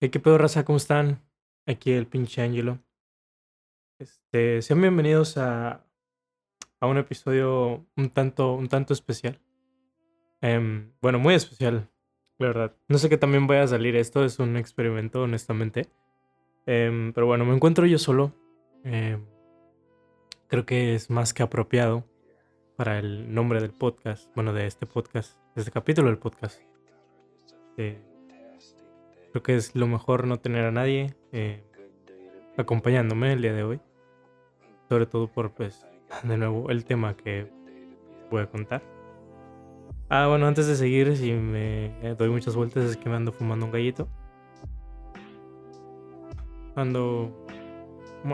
Hey, qué pedo, raza, ¿cómo están? Aquí el pinche Angelo. Este, sean bienvenidos a, a un episodio un tanto, un tanto especial. Em, bueno, muy especial, la verdad. No sé qué también vaya a salir esto, es un experimento, honestamente. Em, pero bueno, me encuentro yo solo. Em, creo que es más que apropiado para el nombre del podcast, bueno, de este podcast, de este capítulo del podcast. Eh, creo que es lo mejor no tener a nadie eh, acompañándome el día de hoy. Sobre todo por, pues, de nuevo, el tema que voy a contar. Ah, bueno, antes de seguir, si me doy muchas vueltas es que me ando fumando un gallito. Ando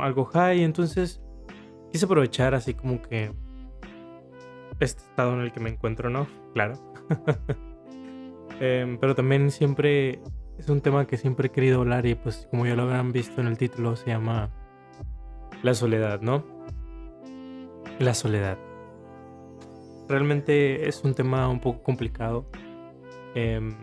algo high, entonces quise aprovechar así como que este estado en el que me encuentro, ¿no? Claro. Em, pero también siempre es un tema que siempre he querido hablar y pues como ya lo habrán visto en el título se llama La soledad, ¿no? La soledad. Realmente es un tema un poco complicado. Em,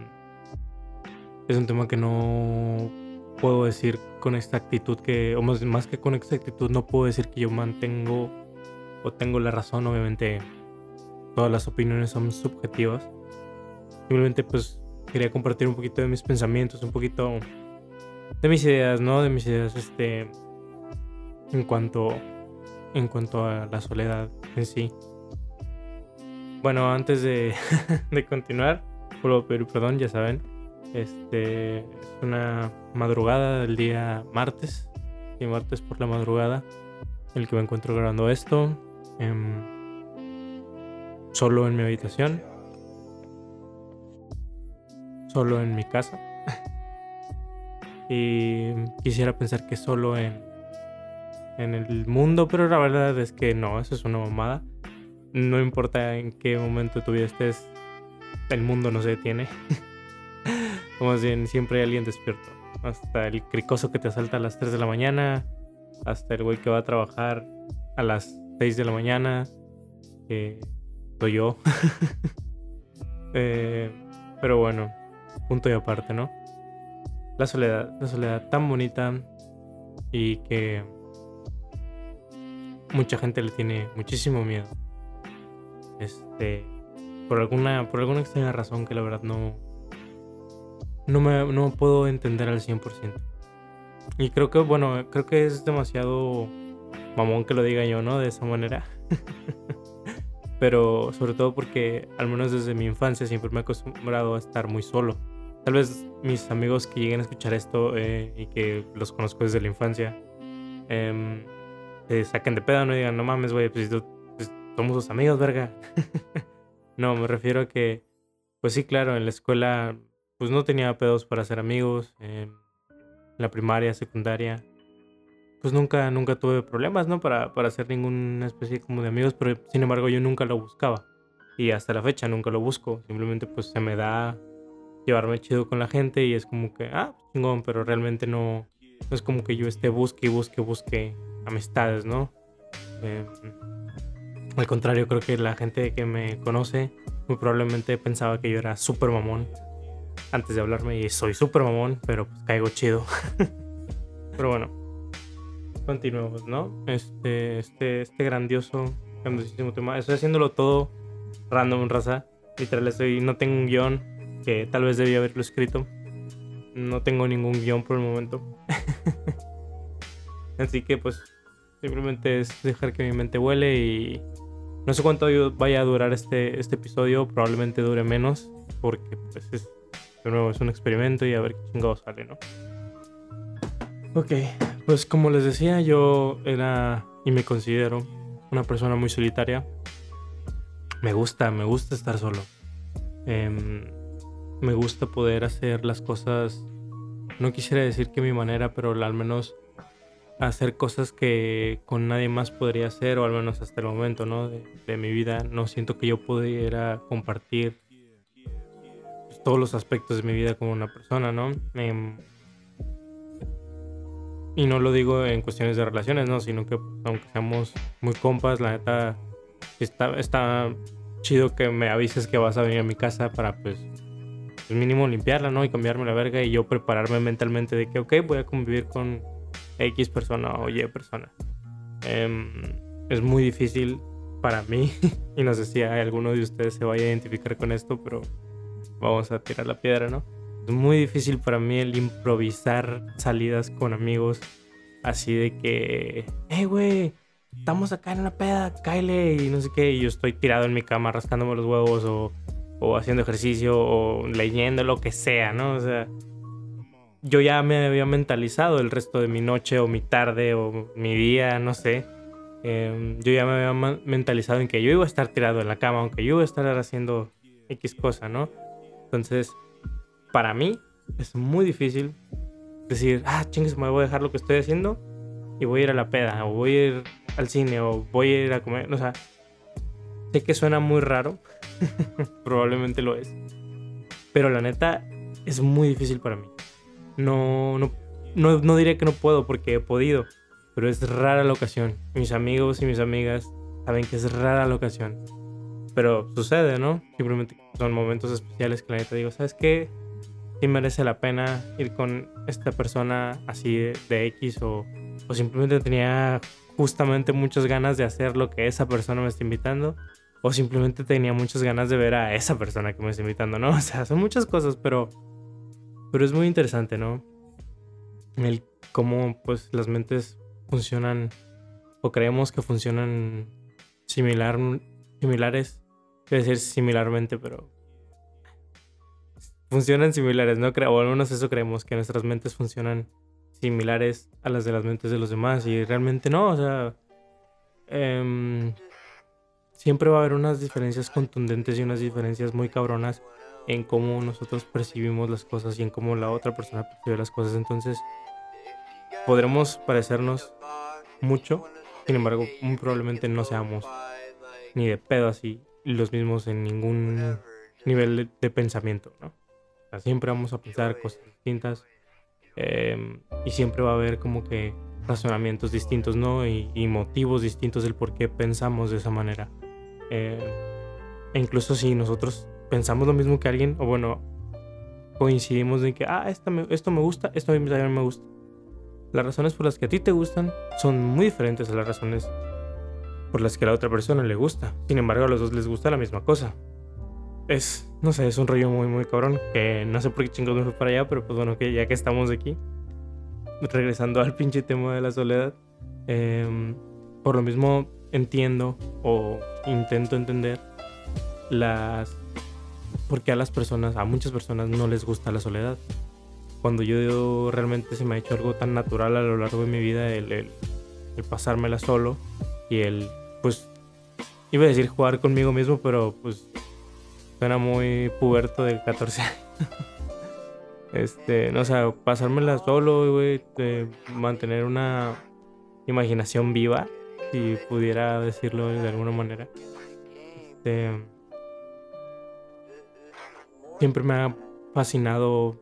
es un tema que no puedo decir con esta actitud que, o más, más que con esta actitud, no puedo decir que yo mantengo o tengo la razón. Obviamente todas las opiniones son subjetivas. Simplemente pues quería compartir un poquito de mis pensamientos, un poquito de mis ideas, ¿no? De mis ideas, este, en cuanto, en cuanto a la soledad en sí. Bueno, antes de, continuar, puedo pedir perdón, ya saben. Este es una madrugada del día martes, y martes por la madrugada, en el que me encuentro grabando esto, em, solo en mi habitación solo en mi casa. y quisiera pensar que solo en, en el mundo, pero la verdad es que no, eso es una mamada. No importa en qué momento tu vida estés, el mundo no se detiene. Como bien, siempre hay alguien despierto. Hasta el cricoso que te asalta a las 3 de la mañana, hasta el güey que va a trabajar a las 6 de la mañana, que soy yo. Eh, pero bueno, punto y aparte, ¿no? La soledad, la soledad tan bonita y que mucha gente le tiene muchísimo miedo. Este, por alguna, por alguna extraña razón que la verdad no, no me no puedo entender al 100%. Y creo que, bueno, creo que es demasiado mamón que lo diga yo, ¿no? De esa manera. Pero sobre todo porque, al menos desde mi infancia, siempre me he acostumbrado a estar muy solo. Tal vez mis amigos que lleguen a escuchar esto eh, y que los conozco desde la infancia eh, se saquen de pedo, no digan, no mames, güey, pues, pues, somos sus amigos, verga. no, me refiero a que, pues sí, claro, en la escuela, pues no tenía pedos para hacer amigos. en la primaria, secundaria, pues nunca, nunca tuve problemas, ¿no? Para, para hacer ninguna especie como de amigos, pero sin embargo yo nunca lo buscaba. Y hasta la fecha nunca lo busco. Simplemente pues se me da llevarme chido con la gente y es como que, ah, chingón, pero realmente no, no es como que yo esté busque y busque, busque amistades, ¿no? Eh, al contrario, creo que la gente que me conoce muy probablemente pensaba que yo era súper mamón antes de hablarme y soy súper mamón, pero pues caigo chido. pero bueno, continuemos, ¿no? Este, este, este grandioso, grandiosísimo tema. Estoy haciéndolo todo random, raza. Literal, estoy, no tengo un guion, que tal vez debía haberlo escrito. No tengo ningún guion por el momento. Así que pues simplemente es dejar que mi mente vuele y no sé cuánto vaya a durar este, este episodio, probablemente dure menos porque pues es, de nuevo es un experimento y a ver qué chingado sale, ¿no? Ok, pues como les decía, yo era y me considero una persona muy solitaria. Me gusta, me gusta estar solo. Eh, me gusta poder hacer las cosas, no quisiera decir que mi manera, pero al menos hacer cosas que con nadie más podría hacer, o al menos hasta el momento, ¿no? De, mi vida, no siento que yo pudiera compartir todos los aspectos de mi vida con una persona, ¿no? Em, y no lo digo en cuestiones de relaciones, ¿no? Sino que aunque seamos muy compas, la neta está, está chido que me avises que vas a venir a mi casa para pues pues mínimo limpiarla, ¿no? Y cambiarme la verga y yo prepararme mentalmente de que, ok, voy a convivir con X persona o Y persona. Em, es muy difícil para mí, y no sé si alguno de ustedes se vaya a identificar con esto, pero vamos a tirar la piedra, ¿no? Es muy difícil para mí el improvisar salidas con amigos así de que, hey, güey, estamos acá en una peda, Kyle, y no sé qué, y yo estoy tirado en mi cama rascándome los huevos o, o haciendo ejercicio o leyendo lo que sea, ¿no? O sea, yo ya me había mentalizado el resto de mi noche o mi tarde o mi día, no sé. Em, yo ya me había mentalizado en que yo iba a estar tirado en la cama, aunque yo iba a estar haciendo X cosa, ¿no? Entonces, para mí es muy difícil decir, ah, chingues, me voy a dejar lo que estoy haciendo y voy a ir a la peda, o voy a ir al cine, o voy a ir a comer. O sea, sé que suena muy raro, probablemente lo es, pero la neta es muy difícil para mí. No, no, no, no diré que no puedo porque he podido, pero es rara la ocasión. Mis amigos y mis amigas saben que es rara la ocasión. Pero sucede, ¿no? Simplemente son momentos especiales que la neta digo, ¿sabes qué? Si merece la pena ir con esta persona así de, X o, o, simplemente tenía justamente muchas ganas de hacer lo que esa persona me está invitando o simplemente tenía muchas ganas de ver a esa persona que me está invitando, ¿no? O sea, son muchas cosas, pero, pero es muy interesante, ¿no? El cómo pues las mentes funcionan o creemos que funcionan similar, similares, quiero decir similarmente, pero funcionan similares, ¿no? O al menos eso creemos, que nuestras mentes funcionan similares a las de las mentes de los demás. Y realmente no, o sea. Em, siempre va a haber unas diferencias contundentes y unas diferencias muy cabronas en cómo nosotros percibimos las cosas y en cómo la otra persona percibe las cosas. Entonces, podremos parecernos mucho, sin embargo, muy probablemente no seamos ni de pedo así los mismos en ningún nivel de pensamiento, ¿no? Siempre vamos a pensar cosas distintas em, y siempre va a haber como que razonamientos distintos, ¿no? Y, motivos distintos del por qué pensamos de esa manera. Em, e incluso si nosotros pensamos lo mismo que alguien, o bueno, coincidimos en que, ah, esto me, esto me gusta, esto a mí también me gusta. Las razones por las que a ti te gustan son muy diferentes a las razones por las que a la otra persona le gusta. Sin embargo, a los dos les gusta la misma cosa es, no sé, es un rollo muy, muy cabrón. Que no sé por qué chingados me fui para allá, pero pues bueno, que ya que estamos aquí, regresando al pinche tema de la soledad, em, por lo mismo entiendo o intento entender las. Porque a las personas, a muchas personas no les gusta la soledad. Cuando yo realmente se me ha hecho algo tan natural a lo largo de mi vida, el, el, el pasármela solo y el, pues, iba a decir jugar conmigo mismo, pero pues Suena muy puberto de 14 años. este, no sé, pasármela solo, güey, mantener una imaginación viva, si pudiera decirlo de alguna manera. Este, siempre me ha fascinado.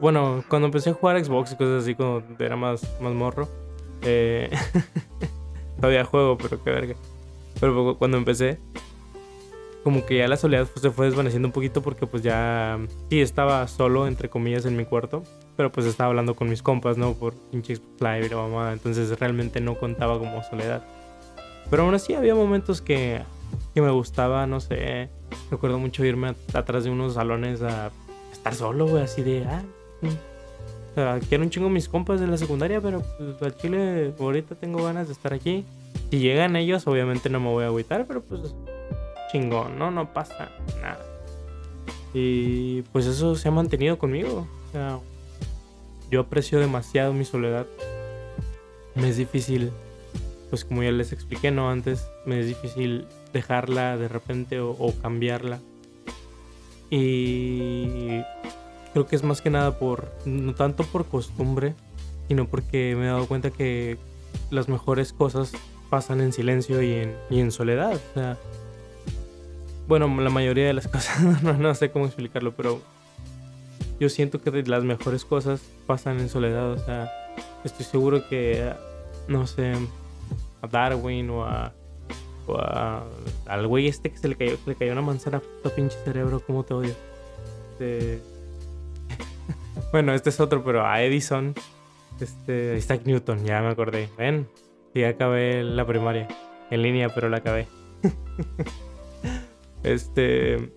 Bueno, cuando empecé a jugar Xbox y cosas así, cuando era más, más morro, eh, todavía juego, pero qué verga. Pero cuando empecé, como que ya la soledad pues, se fue desvaneciendo un poquito porque pues ya sí estaba solo entre comillas en mi cuarto, pero pues estaba hablando con mis compas, ¿no? Por pinche Live y la mamá, entonces realmente no contaba como soledad. Pero aún así había momentos que, que me gustaba, no sé, recuerdo mucho irme atrás de unos salones a estar solo, güey, así de, ah, o sea, quiero un chingo mis compas de la secundaria, pero pues al chile ahorita tengo ganas de estar aquí. Si llegan ellos, obviamente no me voy a agüitar, pero pues chingón, ¿no? No pasa nada. Y pues eso se ha mantenido conmigo. O sea, yo aprecio demasiado mi soledad. Me es difícil, pues como ya les expliqué, ¿no? Antes, me es difícil dejarla de repente o, cambiarla. Y creo que es más que nada por, no tanto por costumbre, sino porque me he dado cuenta que las mejores cosas pasan en silencio y en, y en soledad. O sea, bueno, la mayoría de las cosas, no, sé cómo explicarlo, pero yo siento que las mejores cosas pasan en soledad. O sea, estoy seguro que, no sé, a Darwin o a. O a al güey este que se le cayó, le cayó una manzana a pinche cerebro, cómo te odio. Este, bueno, este es otro, pero a Edison, este, Isaac Newton, ya me acordé. Ven, ya acabé la primaria. En línea, pero la acabé. este,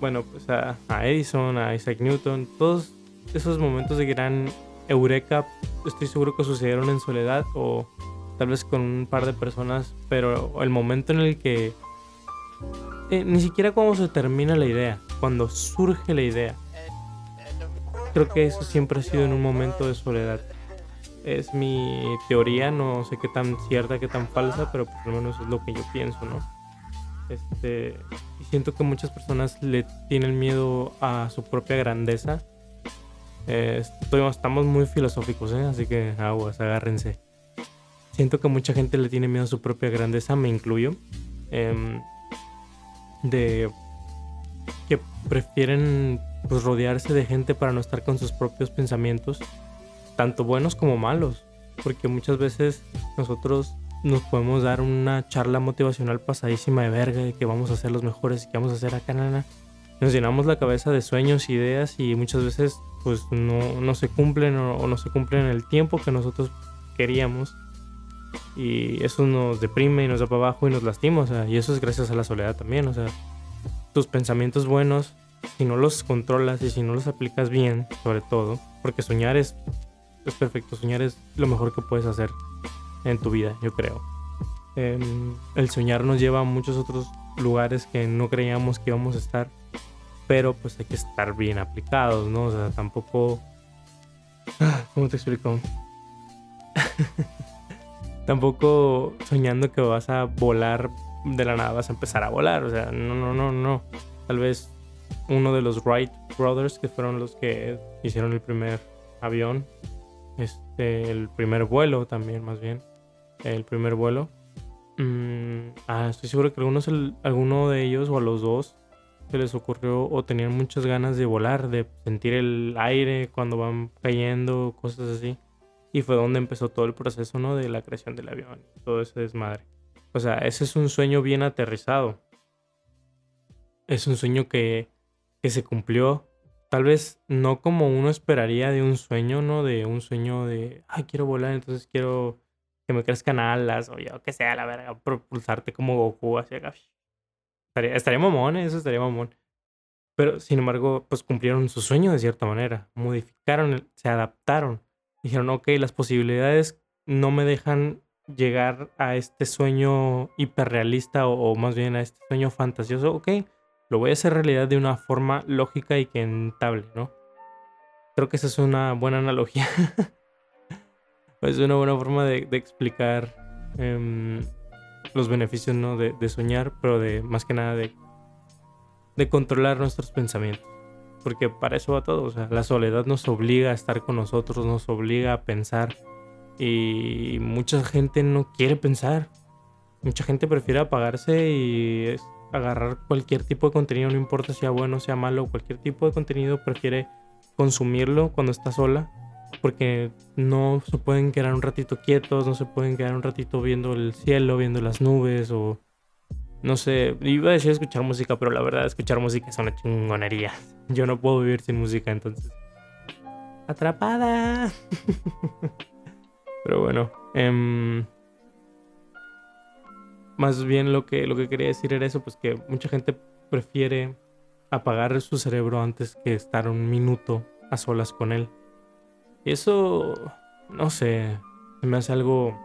bueno, pues a, Edison, a Isaac Newton, todos esos momentos de gran eureka, estoy seguro que sucedieron en soledad o tal vez con un par de personas, pero el momento en el que eh, ni siquiera cuando se termina la idea, cuando surge la idea, creo que eso siempre ha sido en un momento de soledad. Es mi teoría, no sé qué tan cierta, qué tan falsa, pero por lo menos es lo que yo pienso, ¿no? Este, y siento que muchas personas le tienen miedo a su propia grandeza. Eh, estamos muy filosóficos, ¿eh? así que aguas, agárrense. Siento que mucha gente le tiene miedo a su propia grandeza, me incluyo. Em, de que prefieren pues, rodearse de gente para no estar con sus propios pensamientos, tanto buenos como malos. Porque muchas veces nosotros nos podemos dar una charla motivacional pasadísima de verga de que vamos a ser los mejores y que vamos a hacer acá, nana. Nos llenamos la cabeza de sueños, ideas y muchas veces pues no, no se cumplen o, o no se cumplen en el tiempo que nosotros queríamos y eso nos deprime y nos da para abajo y nos lastima, o sea, y eso es gracias a la soledad también, o sea, tus pensamientos buenos, si no los controlas y si no los aplicas bien, sobre todo, porque soñar es, es perfecto, soñar es lo mejor que puedes hacer en tu vida, yo creo. Em, el soñar nos lleva a muchos otros lugares que no creíamos que íbamos a estar, pero pues hay que estar bien aplicados, ¿no? O sea, tampoco... ¿Cómo te explico? tampoco soñando que vas a volar de la nada, vas a empezar a volar. O sea, no, no, no, no. Tal vez uno de los Wright Brothers, que fueron los que hicieron el primer avión, este, el primer vuelo también, más bien, el primer vuelo. Mm, ah, estoy seguro que algunos, alguno de ellos o a los dos se les ocurrió o tenían muchas ganas de volar, de sentir el aire cuando van cayendo, cosas así. Y fue donde empezó todo el proceso, ¿no? De la creación del avión, todo ese desmadre. O sea, ese es un sueño bien aterrizado. Es un sueño que, que se cumplió. Tal vez no como uno esperaría de un sueño, ¿no? De un sueño de, ay, quiero volar, entonces quiero que me crezcan alas o yo que sea, la verga, propulsarte como Goku hacia acá. Estaría, estaría mamón, ¿eh? eso estaría mamón. Pero sin embargo, pues cumplieron su sueño de cierta manera. Modificaron, se adaptaron dijeron, ok, las posibilidades no me dejan llegar a este sueño hiperrealista o, más bien a este sueño fantasioso, ok, lo voy a hacer realidad de una forma lógica y quentable, ¿no? Creo que esa es una buena analogía. es una buena forma de, explicar em, los beneficios ¿no? de, soñar, pero de más que nada de, de controlar nuestros pensamientos porque para eso va todo. O sea, la soledad nos obliga a estar con nosotros, nos obliga a pensar. Y mucha gente no quiere pensar. Mucha gente prefiere apagarse y agarrar cualquier tipo de contenido, no importa sea bueno, sea malo, cualquier tipo de contenido prefiere consumirlo cuando está sola. Porque no se pueden quedar un ratito quietos, no se pueden quedar un ratito viendo el cielo, viendo las nubes o no sé, iba a decir escuchar música, pero la verdad escuchar música es una chingonería. Yo no puedo vivir sin música, entonces. Atrapada. pero bueno. Em, más bien lo que, lo que quería decir era eso, pues que mucha gente prefiere apagar su cerebro antes que estar un minuto a solas con él. Eso, no sé, me hace algo,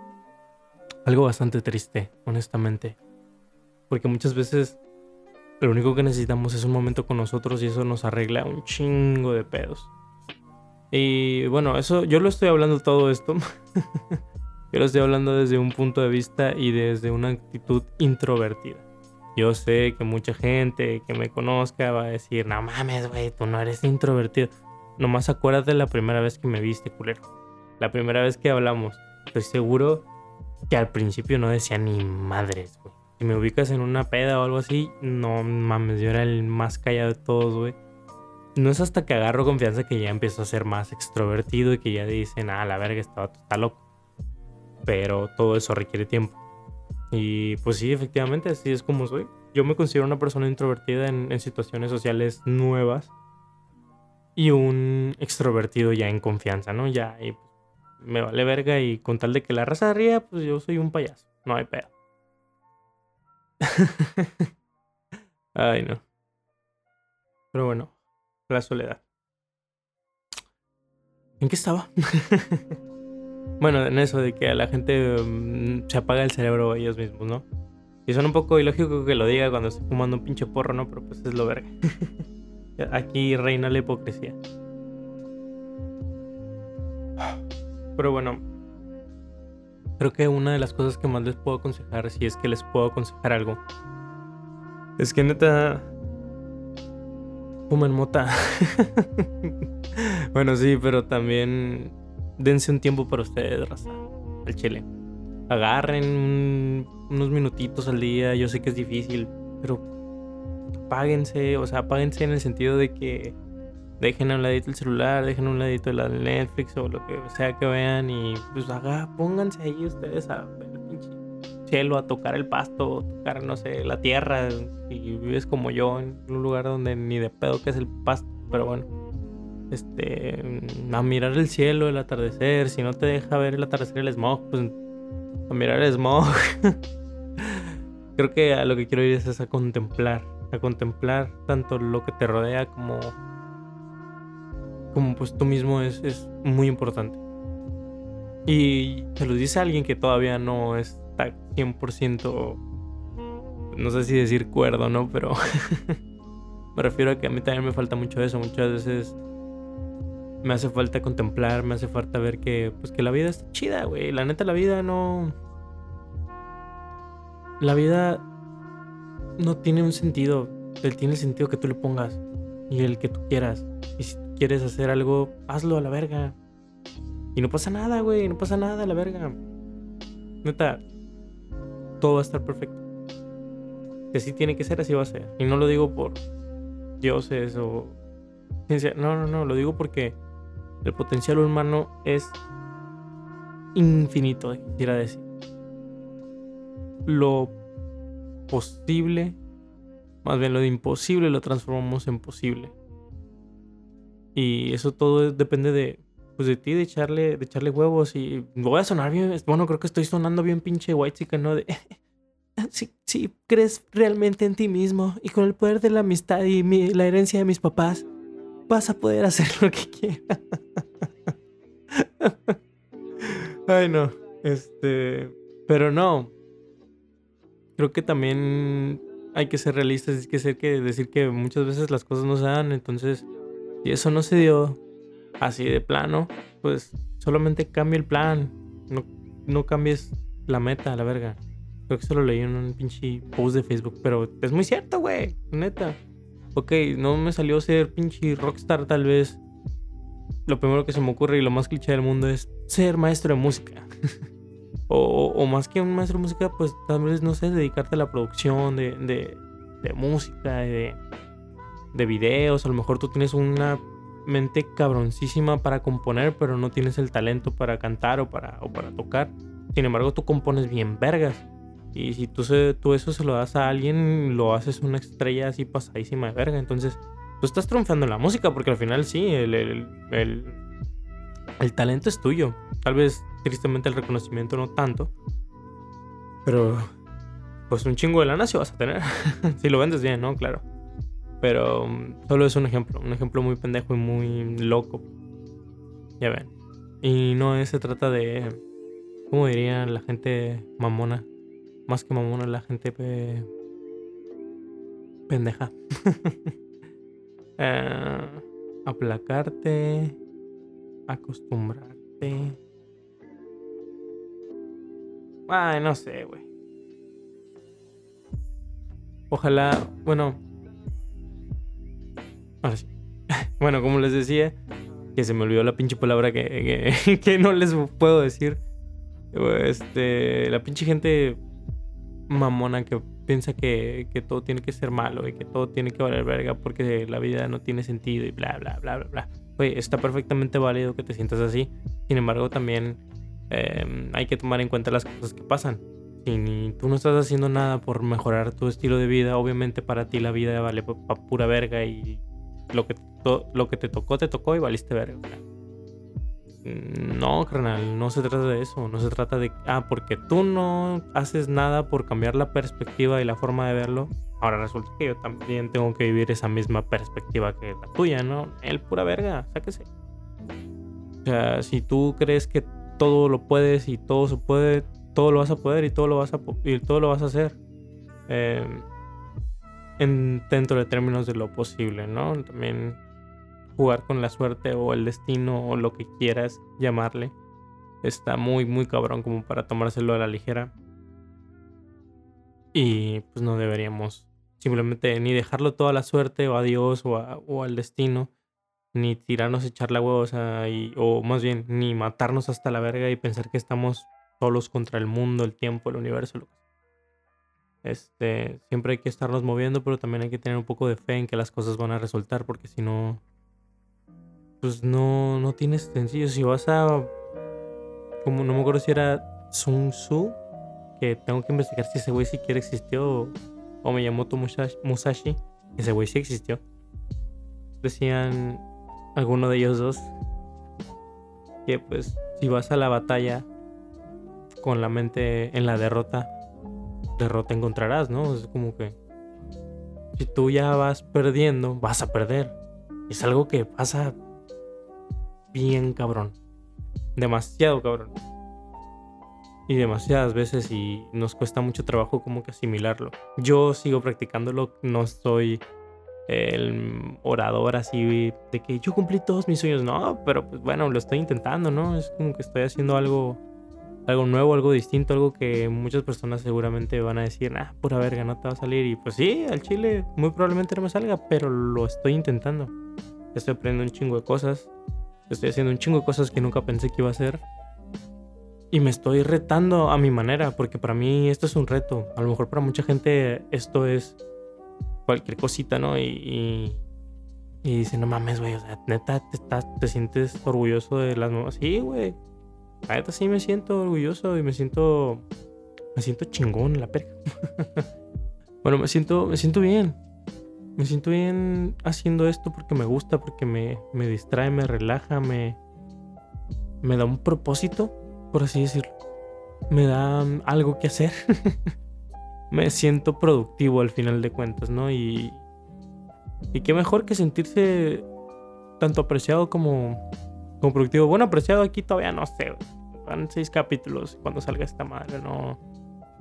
algo bastante triste, honestamente. Porque muchas veces lo único que necesitamos es un momento con nosotros y eso nos arregla un chingo de pedos. Y bueno, eso yo lo estoy hablando todo esto. yo lo estoy hablando desde un punto de vista y desde una actitud introvertida. Yo sé que mucha gente que me conozca va a decir, no mames, güey, tú no eres introvertido. Nomás acuérdate la primera vez que me viste, culero. La primera vez que hablamos. Estoy seguro que al principio no decía ni madres, güey. Si me ubicas en una peda o algo así, no mames, yo era el más callado de todos, güey. No es hasta que agarro confianza que ya empiezo a ser más extrovertido y que ya dicen, ah, la verga, está, está loco. Pero todo eso requiere tiempo. Y pues sí, efectivamente, así es como soy. Yo me considero una persona introvertida en situaciones sociales nuevas. Y un extrovertido ya en confianza, ¿no? Ya y me vale verga y con tal de que la raza ría, pues yo soy un payaso, no hay pedo. Ay, no. Pero bueno, la soledad. ¿En qué estaba? bueno, en eso de que a la gente mm, se apaga el cerebro ellos mismos, ¿no? Y suena un poco ilógico que lo diga cuando estoy fumando un pinche porro, ¿no? Pero pues es lo verga. Aquí reina la hipocresía. Pero bueno, creo que una de las cosas que más les puedo aconsejar, si es que les puedo aconsejar algo, es que neta. Fumen mota. bueno, sí, pero también dense un tiempo para ustedes, raza. El chile. Agarren unos minutitos al día. Yo sé que es difícil, pero apáguense. O sea, apáguense en el sentido de que dejen a un ladito el celular, dejen a un ladito el Netflix o lo que sea que vean y pues haga, pónganse ahí ustedes a ver el pinche cielo, a tocar el pasto, tocar, no sé, la tierra. Y vives como yo en un lugar donde ni de pedo que es el pasto, pero bueno. Este, a mirar el cielo, el atardecer. Si no te deja ver el atardecer, el smog, pues a mirar el smog. Creo que a lo que quiero ir es a contemplar, a contemplar tanto lo que te rodea como como pues tú mismo es, es muy importante. Y te lo dice alguien que todavía no está 100%, no sé si decir cuerdo, ¿no? Pero me refiero a que a mí también me falta mucho eso. Muchas veces me hace falta contemplar, me hace falta ver que, pues que la vida está chida, güey. La neta, la vida no... La vida no tiene un sentido. Él tiene el sentido que tú le pongas y el que tú quieras. Y si quieres hacer algo, hazlo a la verga. Y no pasa nada, güey, no pasa nada a la verga. Neta, todo va a estar perfecto. Que así tiene que ser, así va a ser. Y no lo digo por dioses o ciencia. No, no, no, lo digo porque el potencial humano es infinito, quisiera decir. Lo posible, más bien lo de imposible, lo transformamos en posible. Y eso todo depende de, pues de ti, de echarle, de echarle huevos. Y voy a sonar bien, bueno, creo que estoy sonando bien pinche white chica, ¿no? De, si, si, crees realmente en ti mismo y con el poder de la amistad y la herencia de mis papás, vas a poder hacer lo que quieras. Ay, no. Este. Pero no. Creo que también hay que ser realistas. Hay que decir que muchas veces las cosas no se dan. Entonces, si eso no se dio así de plano, pues solamente cambia el plan. No, no cambies la meta, la verga. Creo que eso lo leí en un pinche post de Facebook. Pero es muy cierto, güey. Neta. Ok, no me salió ser pinche rockstar tal vez. Lo primero que se me ocurre y lo más cliché del mundo es ser maestro de música. o, más que un maestro de música, pues tal vez, no sé, dedicarte a la producción de, de, de música, de, de videos, a lo mejor tú tienes una mente cabroncísima para componer, pero no tienes el talento para cantar o para, o para tocar. Sin embargo, tú compones bien vergas. Y si tú, tú eso se lo das a alguien, lo haces una estrella así pasadísima de verga. Entonces, tú estás triunfando en la música, porque al final sí, el, el, el, el talento es tuyo. Tal vez, tristemente, el reconocimiento no tanto. Pero, pues un chingo de lana sí vas a tener. si lo vendes bien, ¿no? Claro. Pero um, solo es un ejemplo, un ejemplo muy pendejo y muy loco. Ya ven. Y no se trata de, ¿cómo diría la gente mamona? Más que mamona, la gente pendeja. Eh, aplacarte, acostumbrarte. Ay, no sé, güey. Ojalá, bueno, bueno, como les decía, que se me olvidó la pinche palabra que, que, no les puedo decir. Este, la pinche gente mamona que piensa que, que, todo tiene que ser malo y que todo tiene que valer verga porque la vida no tiene sentido y bla, bla, bla, bla, bla. Oye, está perfectamente válido que te sientas así. Sin embargo, también em, hay que tomar en cuenta las cosas que pasan. Si tú no estás haciendo nada por mejorar tu estilo de vida, obviamente para ti la vida vale para pura verga y lo que, lo que te tocó, te tocó y valiste verga. No, carnal, no se trata de eso. No se trata de, ah, porque tú no haces nada por cambiar la perspectiva y la forma de verlo. Ahora resulta que yo también tengo que vivir esa misma perspectiva que la tuya, ¿no? El pura verga, sáquese. O sea, si tú crees que todo lo puedes y todo se puede, todo lo vas a poder y todo lo vas a, y todo lo vas a hacer. Em, en, dentro de términos de lo posible, ¿no? También jugar con la suerte o el destino o lo que quieras llamarle está muy, muy cabrón como para tomárselo a la ligera. Y pues no deberíamos simplemente ni dejarlo toda la suerte o a Dios o, o al destino, ni tirarnos a echar la huevos o más bien ni matarnos hasta la verga y pensar que estamos solos contra el mundo, el tiempo, el universo, lo este, siempre hay que estarnos moviendo, pero también hay que tener un poco de fe en que las cosas van a resultar, porque si no, pues no, no tienes sencillo. Si vas a, como no me acuerdo si era Sun Tzu, que tengo que investigar si ese güey siquiera existió, o, me llamó Musashi, ese güey sí existió. Decían alguno de ellos dos que pues si vas a la batalla con la mente en la derrota, derrota encontrarás, ¿no? Es como que si tú ya vas perdiendo, vas a perder. Es algo que pasa bien cabrón. Demasiado cabrón. Y demasiadas veces y nos cuesta mucho trabajo como que asimilarlo. Yo sigo practicándolo, no soy el orador así de que yo cumplí todos mis sueños. No, pero pues bueno, lo estoy intentando, ¿no? Es como que estoy haciendo algo algo nuevo, algo distinto, algo que muchas personas seguramente van a decir, ah, pura verga, no te va a salir. Y pues sí, al chile muy probablemente no me salga, pero lo estoy intentando. Estoy aprendiendo un chingo de cosas. Estoy haciendo un chingo de cosas que nunca pensé que iba a hacer. Y me estoy retando a mi manera, porque para mí esto es un reto. A lo mejor para mucha gente esto es cualquier cosita, ¿no? Y, y, dice, no mames, güey, o sea, neta, te, estás, te sientes orgulloso de las nuevas. Sí, güey a neta sí me siento orgulloso y me siento. Me siento chingón la perca. bueno, me siento, me siento bien. Me siento bien haciendo esto porque me gusta, porque me, me distrae, me relaja, me, me da un propósito, por así decirlo. Me da algo que hacer. me siento productivo al final de cuentas, ¿no? Y, y qué mejor que sentirse tanto apreciado como, como productivo. Bueno, apreciado aquí todavía no sé. Van seis capítulos cuando salga esta madre. No,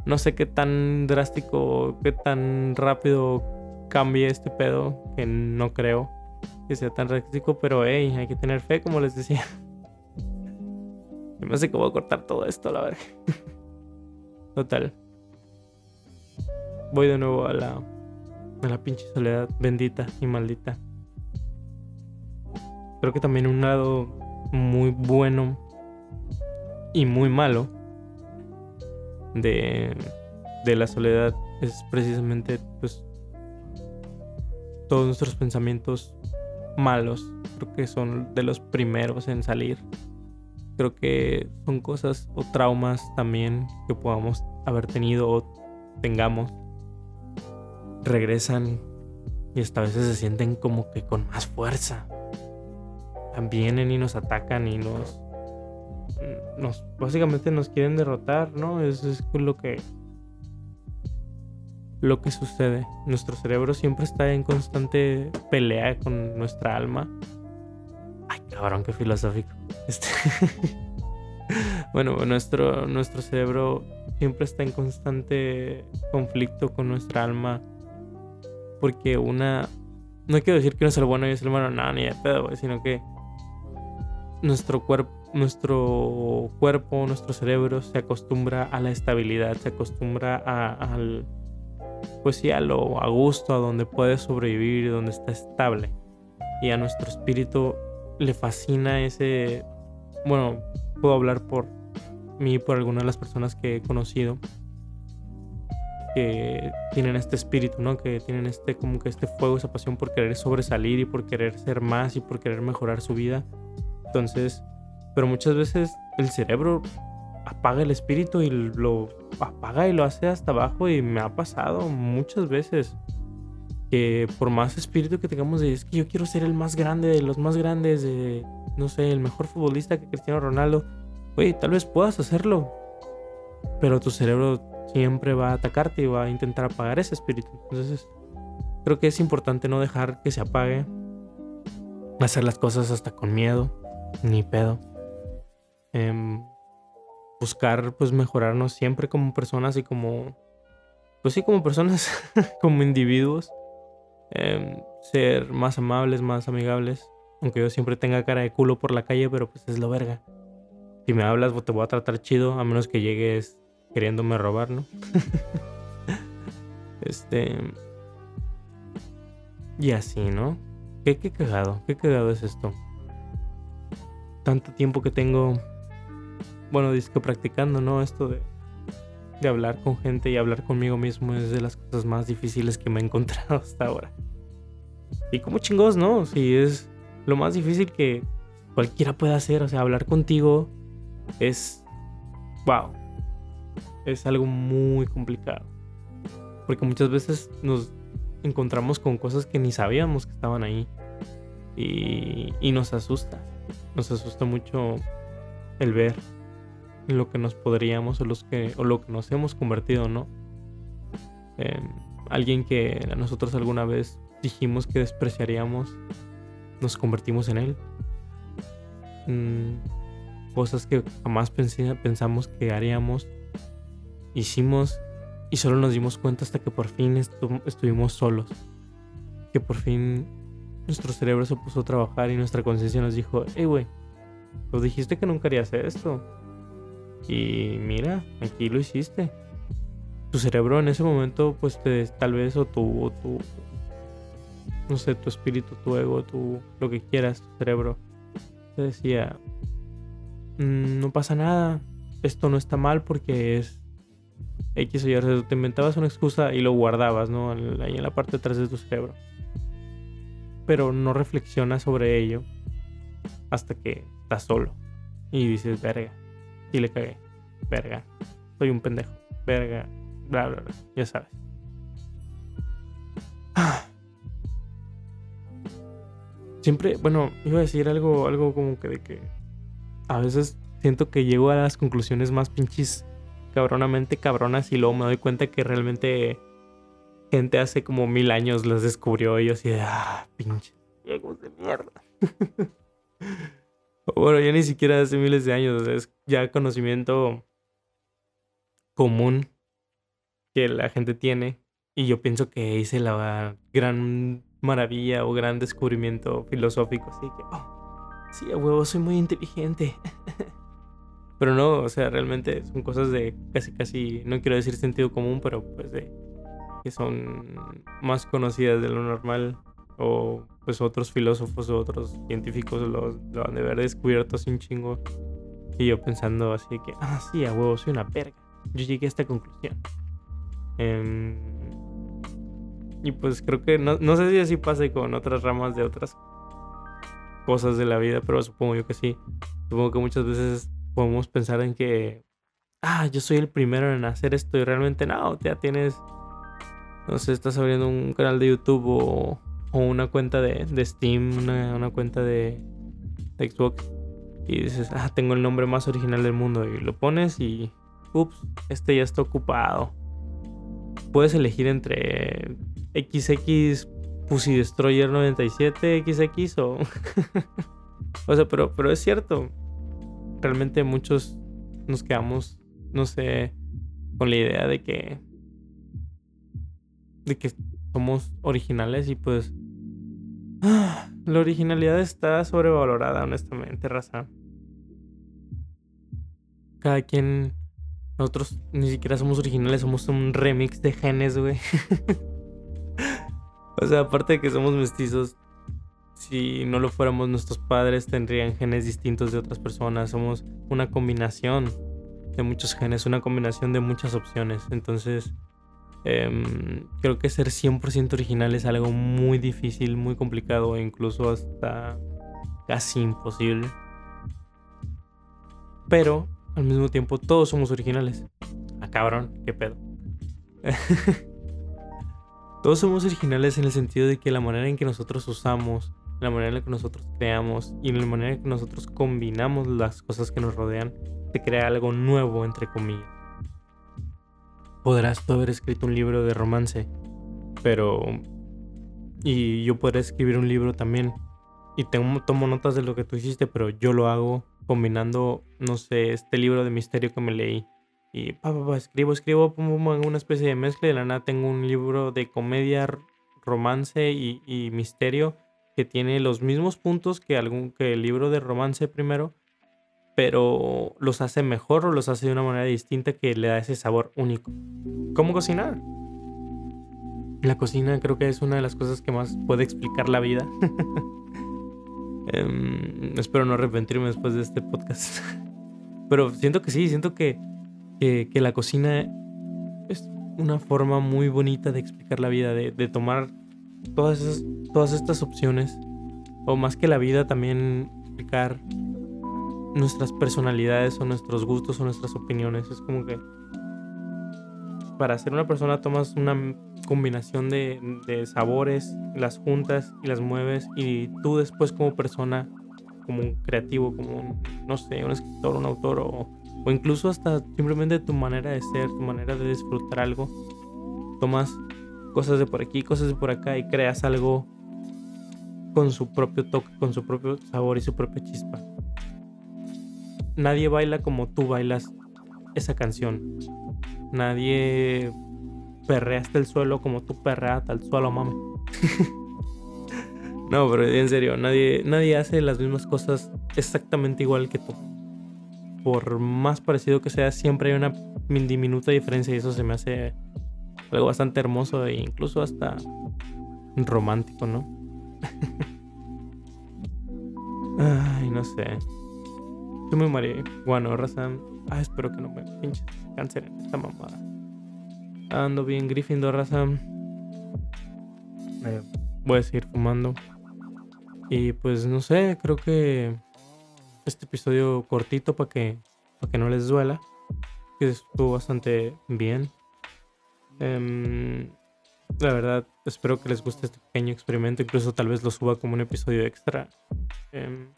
no sé qué tan drástico, qué tan rápido cambie este pedo. Que no creo que sea tan drástico. Pero hey, hay que tener fe, como les decía. Me hace que voy a cortar todo esto, la verdad. Total. Voy de nuevo a la, a la pinche soledad bendita y maldita. Creo que también un lado muy bueno y muy malo de, de la soledad es precisamente pues todos nuestros pensamientos malos. Creo que son de los primeros en salir. Creo que son cosas o traumas también que podamos haber tenido o tengamos regresan y hasta a veces se sienten como que con más fuerza vienen y nos atacan y nos, nos básicamente nos quieren derrotar, ¿no? Eso es lo que lo que sucede. Nuestro cerebro siempre está en constante pelea con nuestra alma. Ay, cabrón, qué filosófico. Este bueno, nuestro, nuestro cerebro siempre está en constante conflicto con nuestra alma. Porque una. No quiero decir que uno es el bueno y es el malo, no, ni de pedo, sino que nuestro cuerpo, nuestro cuerpo, nuestro cerebro se acostumbra a la estabilidad, se acostumbra a, pues sí, a lo a gusto, a donde puede sobrevivir, donde está estable. Y a nuestro espíritu le fascina ese, bueno, puedo hablar por mí, por algunas de las personas que he conocido que tienen este espíritu, ¿no? Que tienen este como que este fuego, esa pasión por querer sobresalir y por querer ser más y por querer mejorar su vida entonces, pero muchas veces el cerebro apaga el espíritu y lo apaga y lo hace hasta abajo y me ha pasado muchas veces. que por más espíritu que tengamos de es que yo quiero ser el más grande de los más grandes, de no sé, el mejor futbolista que Cristiano Ronaldo, oye, tal vez puedas hacerlo, pero tu cerebro siempre va a atacarte y va a intentar apagar ese espíritu. Entonces, creo que es importante no dejar que se apague, hacer las cosas hasta con miedo, ni pedo. Em, buscar pues mejorarnos siempre como personas y como pues sí como personas como individuos Em, ser más amables, más amigables. Aunque yo siempre tenga cara de culo por la calle, pero pues es lo verga. Si me hablas, te voy a tratar chido, a menos que llegues queriéndome robar, ¿no? este. Y así, ¿no? ¿Qué, qué cagado, qué cagado es esto. Tanto tiempo que tengo, bueno, disco practicando, ¿no? Esto de, de hablar con gente y hablar conmigo mismo es de las cosas más difíciles que me he encontrado hasta ahora. Y como chingos, ¿no? Si es lo más difícil que cualquiera puede hacer, o sea, hablar contigo es... ¡Wow! Es algo muy complicado. Porque muchas veces nos encontramos con cosas que ni sabíamos que estaban ahí. Y, y nos asusta. Nos asusta mucho el ver lo que nos podríamos o, los que, o lo que nos hemos convertido, ¿no? alguien que a nosotros alguna vez dijimos que despreciaríamos, nos convertimos en él. Mm, cosas que jamás pensamos que haríamos, hicimos y solo nos dimos cuenta hasta que por fin estuvimos solos. Que por fin nuestro cerebro se puso a trabajar y nuestra conciencia nos dijo, hey güey, tú dijiste que nunca harías esto. Y mira, aquí lo hiciste. Tu cerebro en ese momento, pues te, tal vez, o tu, tu, no sé, tu espíritu, tu ego, tu, lo que quieras, tu cerebro, te decía, mm, no pasa nada, esto no está mal porque es X o Y. te inventabas una excusa y lo guardabas, ¿no? Ahí en la parte de atrás de tu cerebro. Pero no reflexionas sobre ello hasta que estás solo y dices, verga, y le cagué. Verga. Soy un pendejo. Verga. Bla, bla, bla. Ya sabes. Siempre, bueno, iba a decir algo, algo como que de que a veces siento que llego a las conclusiones más pinches cabronamente cabronas y luego me doy cuenta que realmente gente hace como mil años las descubrió y yo así de, ah, pinche ciegos de mierda. Bueno, ya ni siquiera hace miles de años, es ya conocimiento común que la gente tiene. Y yo pienso que hice la gran maravilla o gran descubrimiento filosófico. Así que, oh, sí, a huevo, soy muy inteligente. pero no, o sea, realmente son cosas de casi, casi, no quiero decir sentido común, pero pues de que son más conocidas de lo normal o pues otros filósofos o otros científicos lo, han de haber descubierto sin chingo. Y yo pensando así que, ah, sí, a huevo, soy una verga. Yo llegué a esta conclusión. Em, y pues creo que, no, no sé si así pase con otras ramas de otras cosas de la vida, pero supongo yo que sí. Supongo que muchas veces podemos pensar en que, ah, yo soy el primero en hacer esto y realmente no, ya tienes, no sé, estás abriendo un canal de YouTube o o una cuenta de, Steam, una, cuenta de, Xbox y dices, ah, tengo el nombre más original del mundo y lo pones y, ups, este ya está ocupado. Puedes elegir entre XX Pussy Destroyer 97 XX o... o sea, pero, pero es cierto. Realmente muchos nos quedamos, no sé, con la idea de que... De que somos originales y pues la originalidad está sobrevalorada, honestamente, raza. Cada quien. Nosotros ni siquiera somos originales, somos un remix de genes, güey. o sea, aparte de que somos mestizos, si no lo fuéramos, nuestros padres tendrían genes distintos de otras personas. Somos una combinación de muchos genes, una combinación de muchas opciones. Entonces, Em, creo que ser 100% original es algo muy difícil, muy complicado e incluso hasta casi imposible. Pero al mismo tiempo todos somos originales. Ah, cabrón, qué pedo. Todos somos originales en el sentido de que la manera en que nosotros usamos, la manera en la que nosotros creamos y la manera en que nosotros combinamos las cosas que nos rodean, se crea algo nuevo, entre comillas. Podrás tú haber escrito un libro de romance, pero... Y yo podré escribir un libro también. Y tengo, tomo notas de lo que tú hiciste, pero yo lo hago combinando, no sé, este libro de misterio que me leí. Y pa, pa, escribo, escribo, pongo una especie de mezcla. Y de la nada tengo un libro de comedia, romance y misterio que tiene los mismos puntos que, algún, que el libro de romance primero, pero los hace mejor o los hace de una manera distinta que le da ese sabor único. ¿Cómo cocinar? La cocina creo que es una de las cosas que más puede explicar la vida. Em, espero no arrepentirme después de este podcast. Pero siento que sí, siento que, que, la cocina es una forma muy bonita de explicar la vida, de, de tomar todas, todas estas opciones, o más que la vida, también explicar nuestras personalidades o nuestros gustos o nuestras opiniones. Es como que para ser una persona tomas una combinación de, de, sabores, las juntas y las mueves y tú después como persona, como un creativo, como un, no sé, un escritor, un autor o, o incluso hasta simplemente tu manera de ser, tu manera de disfrutar algo, tomas cosas de por aquí, cosas de por acá y creas algo con su propio toque, con su propio sabor y su propia chispa. Nadie baila como tú bailas esa canción. Nadie perrea hasta el suelo como tú perreas hasta el suelo, mami. no, pero en serio, nadie, nadie hace las mismas cosas exactamente igual que tú. Por más parecido que sea, siempre hay una diminuta diferencia y eso se me hace algo bastante hermoso e incluso hasta romántico, ¿no? Ay, no sé. Yo me morí. Bueno, raza. Ah, espero que no me pinches cáncer en esta mamada. Ando bien Gryffindor, raza. Eh, voy a seguir fumando. Y pues no sé, creo que este episodio cortito para que, para que no les duela. Que estuvo bastante bien. Em, la verdad, espero que les guste este pequeño experimento. Incluso tal vez lo suba como un episodio extra. Em,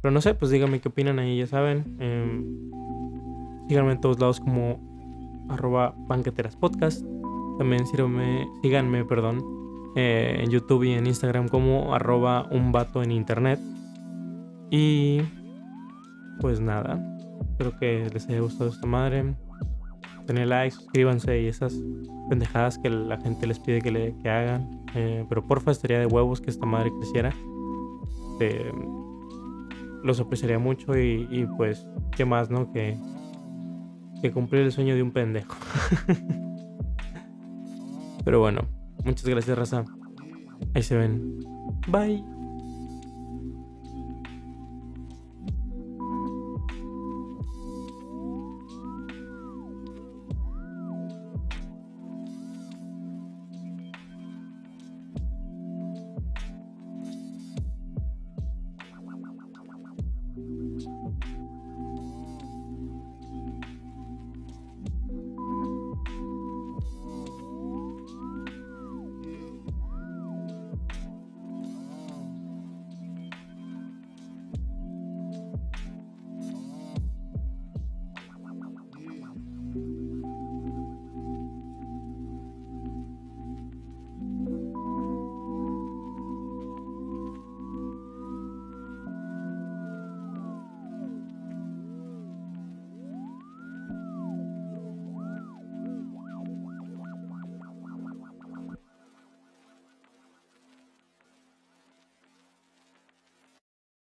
pero no sé, pues díganme qué opinan ahí, ya saben. Em, síganme en todos lados como arroba banqueteraspodcast. También síganme, síganme perdón, eh, en YouTube y en Instagram como arroba un vato en internet. Y pues nada, espero que les haya gustado esta madre denle like, suscríbanse y esas pendejadas que la gente les pide que, le, que hagan. Eh, pero porfa, estaría de huevos que esta madre creciera. Eh, los apreciaría mucho y, pues, ¿qué más, no? Que, que cumplir el sueño de un pendejo. pero bueno, muchas gracias, raza. Ahí se ven. Bye.